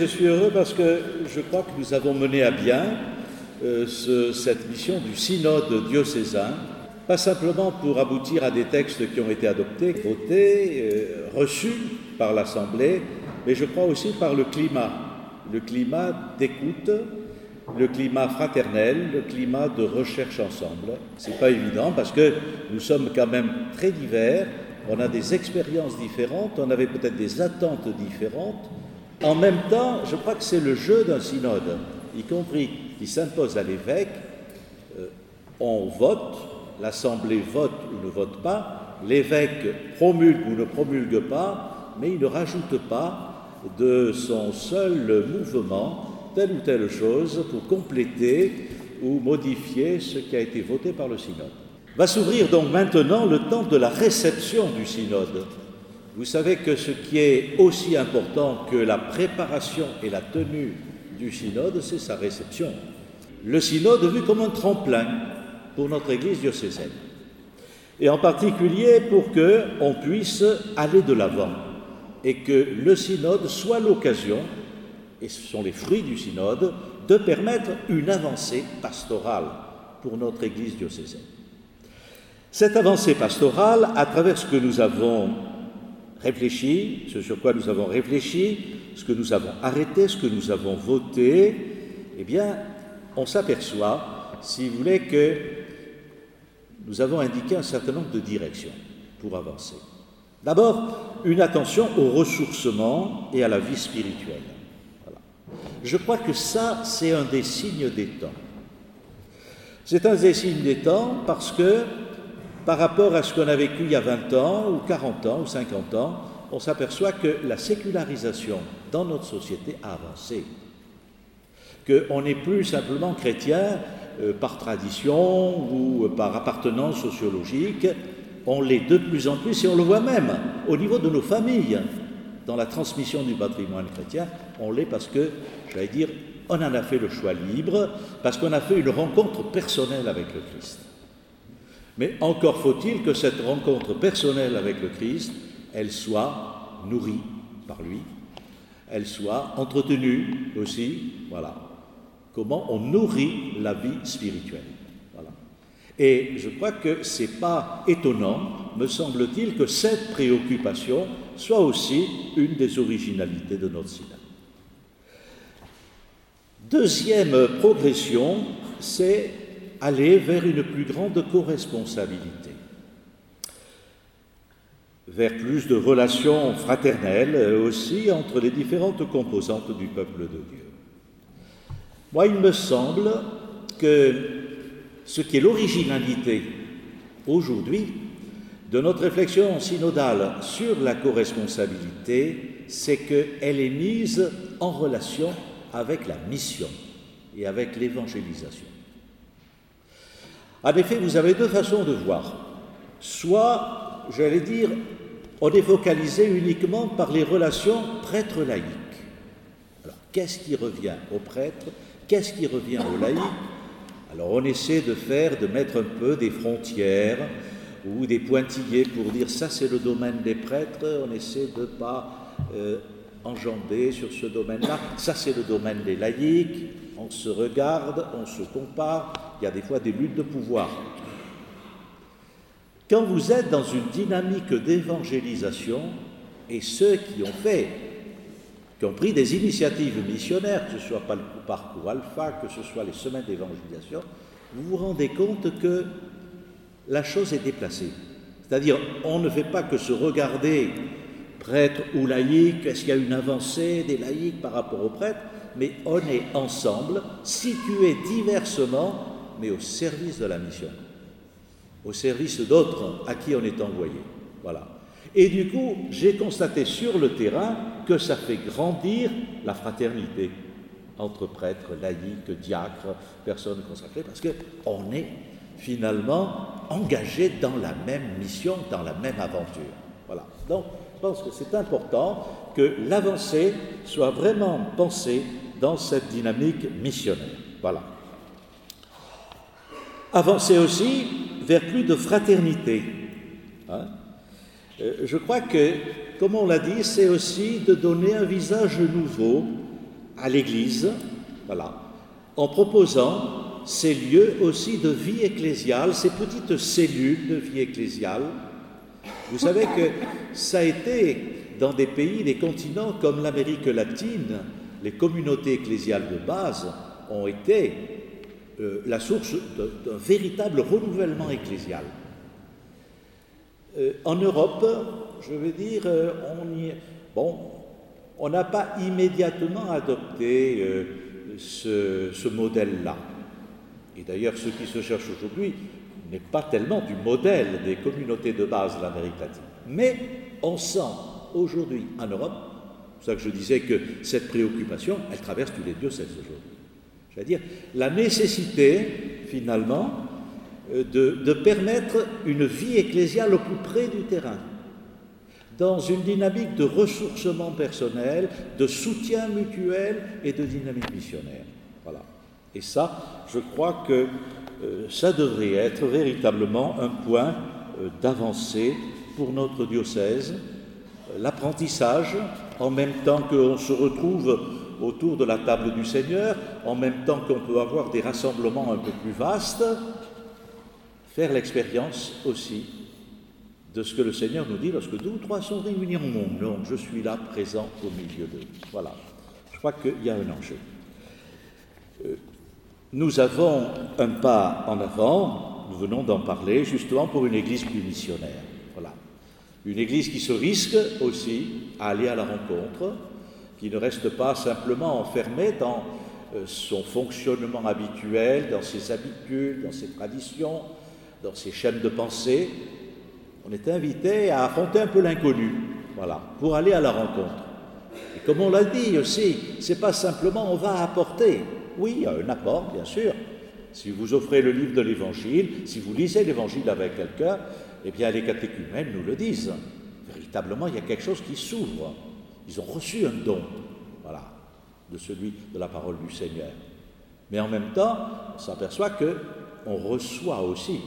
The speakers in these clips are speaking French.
je suis heureux parce que je crois que nous avons mené à bien euh, cette mission du synode diocésain, pas simplement pour aboutir à des textes qui ont été adoptés, votés, euh, reçus par l'Assemblée, mais je crois aussi par le climat, le climat d'écoute, le climat fraternel, le climat de recherche ensemble. C'est pas évident parce que nous sommes quand même très divers, on a des expériences différentes, on avait peut-être des attentes différentes. En même temps, je crois que c'est le jeu d'un synode, y compris qui s'impose à l'évêque. Euh, on vote, l'Assemblée vote ou ne vote pas, l'évêque promulgue ou ne promulgue pas, mais il ne rajoute pas de son seul mouvement telle ou telle chose pour compléter ou modifier ce qui a été voté par le synode. Va s'ouvrir donc maintenant le temps de la réception du synode. Vous savez que ce qui est aussi important que la préparation et la tenue du synode, c'est sa réception. Le synode vu comme un tremplin pour notre Église diocésaine, et en particulier pour que on puisse aller de l'avant et que le synode soit l'occasion et ce sont les fruits du synode, de permettre une avancée pastorale pour notre Église diocésaine. Cette avancée pastorale, à travers ce que nous avons réfléchi, ce sur quoi nous avons réfléchi, ce que nous avons arrêté, ce que nous avons voté, eh bien, on s'aperçoit, si vous voulez, que nous avons indiqué un certain nombre de directions pour avancer. D'abord, une attention au ressourcement et à la vie spirituelle. Je crois que ça, c'est un des signes des temps. C'est un des signes des temps parce que, par rapport à ce qu'on a vécu il y a 20 ans, ou 40 ans, ou 50 ans, on s'aperçoit que la sécularisation dans notre société a avancé. Qu'on n'est plus simplement chrétien euh, par tradition ou par appartenance sociologique, on l'est de plus en plus et on le voit même au niveau de nos familles dans la transmission du patrimoine chrétien, on l'est parce que, j'allais dire, on en a fait le choix libre, parce qu'on a fait une rencontre personnelle avec le Christ. Mais encore faut-il que cette rencontre personnelle avec le Christ, elle soit nourrie par lui, elle soit entretenue aussi, voilà. Comment on nourrit la vie spirituelle. Et je crois que ce n'est pas étonnant, me semble-t-il, que cette préoccupation soit aussi une des originalités de notre synode. Deuxième progression, c'est aller vers une plus grande co-responsabilité, vers plus de relations fraternelles aussi entre les différentes composantes du peuple de Dieu. Moi, il me semble que ce qui est l'originalité aujourd'hui de notre réflexion synodale sur la co-responsabilité, c'est qu'elle est mise en relation avec la mission et avec l'évangélisation. En effet, vous avez deux façons de voir. Soit, j'allais dire, on est focalisé uniquement par les relations prêtre-laïque. Alors, qu'est-ce qui revient au prêtre? Qu'est-ce qui revient au laïc? Alors on essaie de faire, de mettre un peu des frontières ou des pointillés pour dire ça c'est le domaine des prêtres, on essaie de ne pas euh, enjamber sur ce domaine-là, ça c'est le domaine des laïcs, on se regarde, on se compare, il y a des fois des luttes de pouvoir. Quand vous êtes dans une dynamique d'évangélisation, et ceux qui ont fait qui ont pris des initiatives missionnaires, que ce soit pas le parcours alpha, que ce soit les semaines d'évangélisation, vous vous rendez compte que la chose est déplacée. C'est-à-dire, on ne fait pas que se regarder prêtre ou laïque, est-ce qu'il y a une avancée des laïcs par rapport aux prêtres, mais on est ensemble, situés diversement, mais au service de la mission, au service d'autres à qui on est envoyé. Voilà. Et du coup, j'ai constaté sur le terrain que ça fait grandir la fraternité entre prêtres, laïcs, diacres, personnes consacrées, parce qu'on est finalement engagé dans la même mission, dans la même aventure. Voilà. Donc, je pense que c'est important que l'avancée soit vraiment pensée dans cette dynamique missionnaire. Voilà. Avancer aussi vers plus de fraternité. Hein euh, je crois que, comme on l'a dit, c'est aussi de donner un visage nouveau à l'Église, voilà, en proposant ces lieux aussi de vie ecclésiale, ces petites cellules de vie ecclésiale. Vous savez que ça a été dans des pays, des continents comme l'Amérique latine, les communautés ecclésiales de base ont été euh, la source d'un véritable renouvellement ecclésial. Euh, en Europe, je veux dire, euh, on bon, on n'a pas immédiatement adopté ce, ce modèle-là. Et d'ailleurs, ce qui se cherche aujourd'hui n'est pas tellement du modèle des communautés de base de l'Amérique latine. Mais on sent aujourd'hui en Europe, c'est pour ça que je disais que cette préoccupation, elle traverse tous les diocèses aujourd'hui. C'est-à-dire la nécessité, finalement, euh, de, permettre une vie ecclésiale au plus près du terrain, dans une dynamique de ressourcement personnel, de soutien mutuel et de dynamique missionnaire. Voilà. Et ça, je crois que ça devrait être véritablement un point euh, d'avancée pour notre diocèse, l'apprentissage, en même temps qu'on se retrouve autour de la table du Seigneur, en même temps qu'on peut avoir des rassemblements un peu plus vastes, faire l'expérience aussi de ce que le Seigneur nous dit lorsque deux ou trois sont réunis en mon nom, je suis là présent au milieu d'eux. Voilà. Je crois qu'il y a un enjeu. Nous avons un pas en avant, nous venons d'en parler, justement pour une Église plus missionnaire. Une Église qui se risque aussi à aller à la rencontre, qui ne reste pas simplement enfermée dans euh, son fonctionnement habituel, dans ses habitudes, dans ses traditions, dans ses chaînes de pensée. On est invité à affronter un peu l'inconnu, voilà, pour aller à la rencontre. Comme on l'a dit aussi, c'est pas simplement on va apporter. Oui, il y a un apport, bien sûr. Si vous offrez le livre de l'Évangile, si vous lisez l'Évangile avec quelqu'un, eh bien les catéchumènes nous le disent. Véritablement, il y a quelque chose qui s'ouvre. Ils ont reçu un don, voilà, de celui de la parole du Seigneur. Mais en même temps, on s'aperçoit que on reçoit aussi,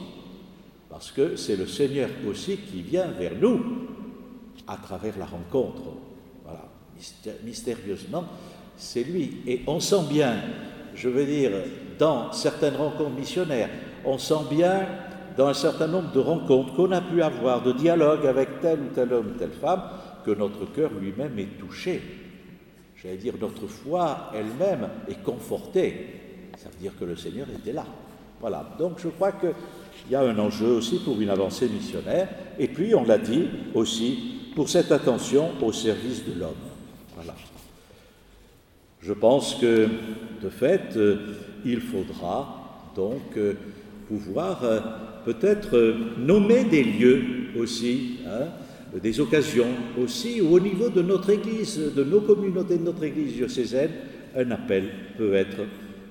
parce que c'est le Seigneur aussi qui vient vers nous à travers la rencontre. Mystérieusement, c'est lui. Et on sent bien, je veux dire, dans certaines rencontres missionnaires, on sent bien dans un certain nombre de rencontres qu'on a pu avoir, de dialogues avec tel ou tel homme telle femme, que notre cœur lui-même est touché. J'allais dire, notre foi elle-même est confortée. Ça veut dire que le Seigneur était là. Voilà. Donc je crois qu'il y a un enjeu aussi pour une avancée missionnaire. Et puis, on l'a dit aussi, pour cette attention au service de l'homme. Voilà. Je pense que, de fait, euh, il faudra donc euh, pouvoir euh, peut-être nommer des lieux aussi. Hein, des occasions aussi, ou au niveau de notre Église, de nos communautés, de notre Église diocésaine, un appel peut être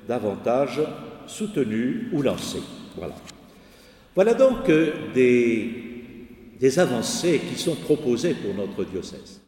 davantage soutenu ou lancé. Voilà. Donc des avancées qui sont proposées pour notre diocèse.